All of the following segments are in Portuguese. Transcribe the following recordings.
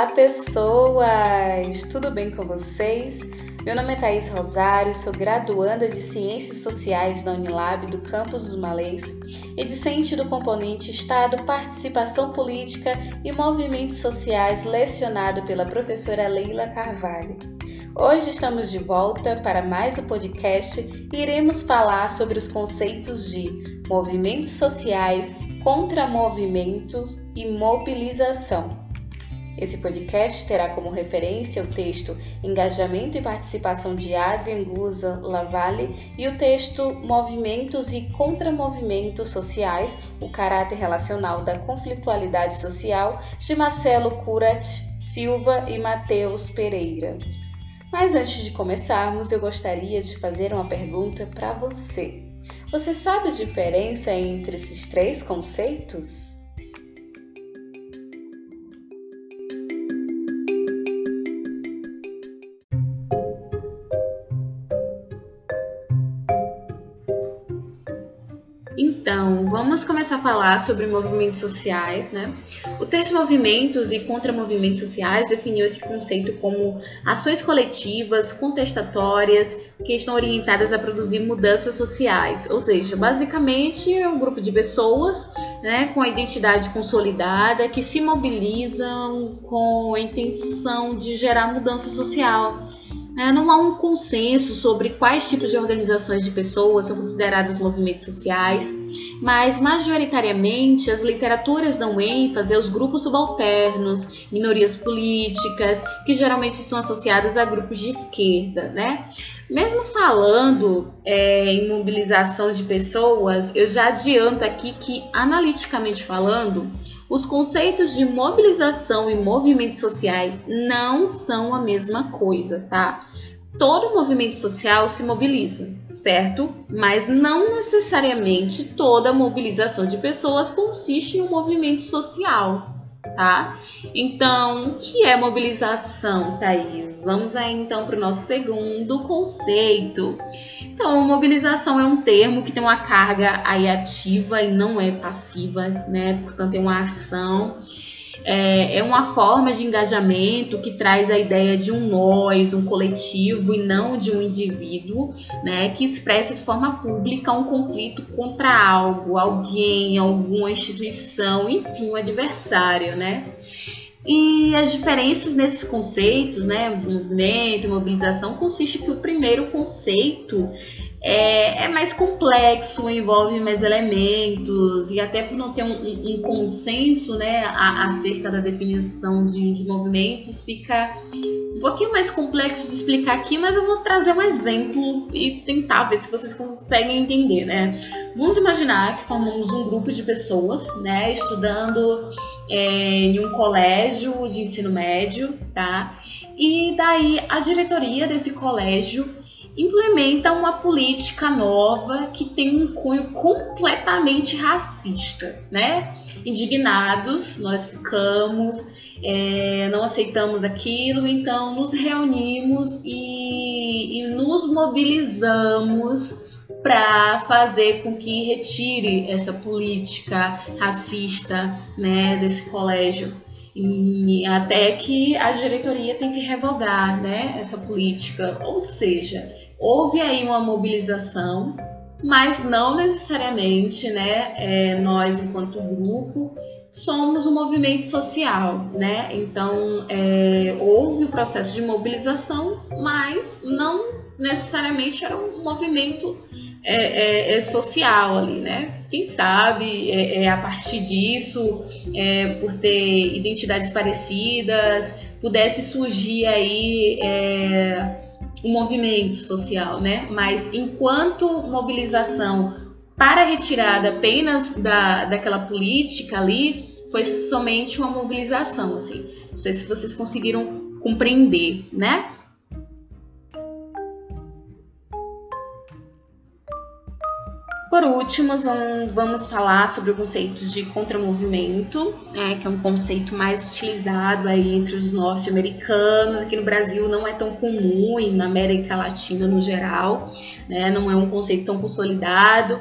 Olá, pessoas! Tudo bem com vocês? Meu nome é Thaís Rosário, sou graduanda de Ciências Sociais da Unilab do Campus dos Malês e discente do componente Estado, Participação Política e Movimentos Sociais, lecionado pela professora Leila Carvalho. Hoje estamos de volta para mais um podcast e iremos falar sobre os conceitos de movimentos sociais, contramovimentos e mobilização. Esse podcast terá como referência o texto Engajamento e Participação de Adrian Guza Lavalle e o texto Movimentos e Contramovimentos Sociais, o caráter relacional da conflitualidade social, de Marcelo Curat Silva e Matheus Pereira. Mas antes de começarmos, eu gostaria de fazer uma pergunta para você. Você sabe a diferença entre esses três conceitos? Então, vamos começar a falar sobre movimentos sociais, né? O texto Movimentos e Contramovimentos Sociais definiu esse conceito como ações coletivas, contestatórias, que estão orientadas a produzir mudanças sociais. Ou seja, basicamente é um grupo de pessoas né, com a identidade consolidada que se mobilizam com a intenção de gerar mudança social. É, não há um consenso sobre quais tipos de organizações de pessoas são considerados movimentos sociais, mas majoritariamente as literaturas dão ênfase aos grupos subalternos, minorias políticas, que geralmente estão associadas a grupos de esquerda, né? Mesmo falando é, em mobilização de pessoas, eu já adianto aqui que, analiticamente falando, os conceitos de mobilização e movimentos sociais não são a mesma coisa, tá? Todo movimento social se mobiliza, certo? Mas não necessariamente toda mobilização de pessoas consiste em um movimento social tá? Então, o que é mobilização, Thaís? Vamos aí então para o nosso segundo conceito. Então, mobilização é um termo que tem uma carga aí ativa e não é passiva, né? Portanto, é uma ação é, é uma forma de engajamento que traz a ideia de um nós, um coletivo e não de um indivíduo, né, que expressa de forma pública um conflito contra algo, alguém, alguma instituição, enfim, um adversário, né? E as diferenças nesses conceitos, né, movimento, mobilização, consiste que o primeiro conceito é, é, mais complexo, envolve mais elementos, e até por não ter um, um, um consenso né, acerca da definição de, de, movimentos, fica um pouquinho mais complexo de explicar aqui, mas eu vou trazer um exemplo e tentar ver se vocês conseguem entender. Né? Vamos imaginar que formamos um grupo de pessoas né, estudando é, em um colégio de ensino médio, tá? E daí a diretoria desse colégio implementa uma política nova que tem um cunho completamente racista, né? Indignados, nós ficamos, é, não aceitamos aquilo, então nos reunimos e, e nos mobilizamos para fazer com que retire essa política racista né, desse colégio. E até que a diretoria tem que revogar né, essa política. Ou seja, houve aí uma mobilização, mas não necessariamente, né, é, nós enquanto grupo somos um movimento social, né? Então é, houve o processo de mobilização, mas não necessariamente era um movimento é, é, é social ali, né? Quem sabe é, é a partir disso, é, por ter identidades parecidas, pudesse surgir aí um movimento social, né? Mas enquanto mobilização para retirada apenas da, daquela política ali, foi somente uma mobilização, assim. Não sei se vocês conseguiram compreender, né? Por último, vamos falar sobre o conceito de contramovimento, né, que é um conceito mais utilizado aí entre os norte-americanos. Aqui no Brasil não é tão comum e na América Latina no geral, né, não é um conceito tão consolidado.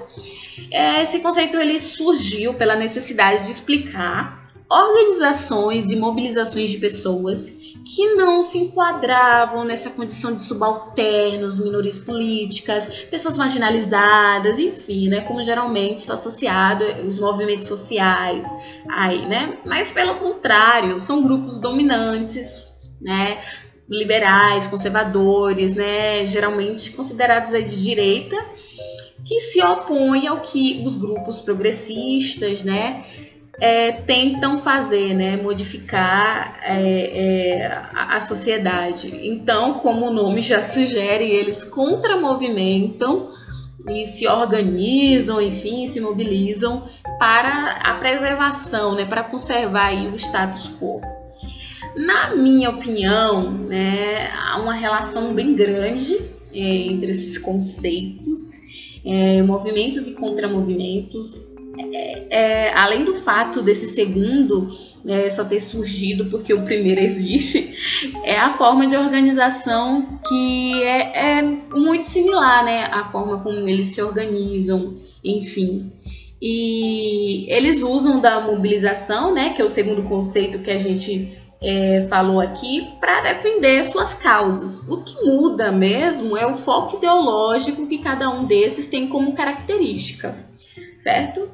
É, esse conceito ele surgiu pela necessidade de explicar organizações e mobilizações de pessoas que não se enquadravam nessa condição de subalternos, minorias políticas, pessoas marginalizadas, enfim, né, como geralmente está associado os movimentos sociais aí, né? Mas pelo contrário, são grupos dominantes, né, liberais, conservadores, né, geralmente considerados aí de direita, que se opõem ao que os grupos progressistas, né, é, tentam fazer, né, modificar é, é, a, a, sociedade. Então, como o nome já sugere, eles contramovimentam e se organizam, enfim, se mobilizam para a preservação, né, para conservar o status quo. Na minha opinião, né, há uma relação bem grande é, entre esses conceitos, é, movimentos e contramovimentos é, além do fato desse segundo né, só ter surgido porque o primeiro existe, é a forma de organização que é, é muito similar, né? A forma como eles se organizam, enfim. E eles usam da mobilização, né, que é o segundo conceito que a gente é, falou aqui, para defender suas causas. O que muda mesmo é o foco ideológico que cada um desses tem como característica, certo?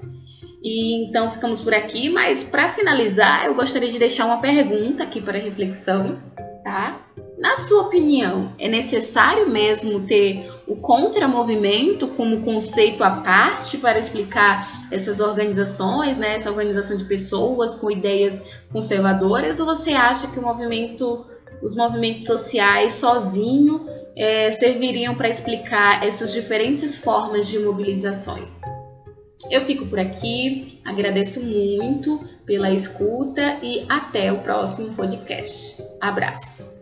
E então ficamos por aqui, mas para finalizar, eu gostaria de deixar uma pergunta aqui para reflexão, tá? Na sua opinião, é necessário mesmo ter o contramovimento como conceito à parte para explicar essas organizações, né? Essa organização de pessoas com ideias conservadoras, ou você acha que o movimento, os movimentos sociais sozinho é, serviriam para explicar essas diferentes formas de mobilizações? Eu fico por aqui, agradeço muito pela escuta e até o próximo podcast. Abraço!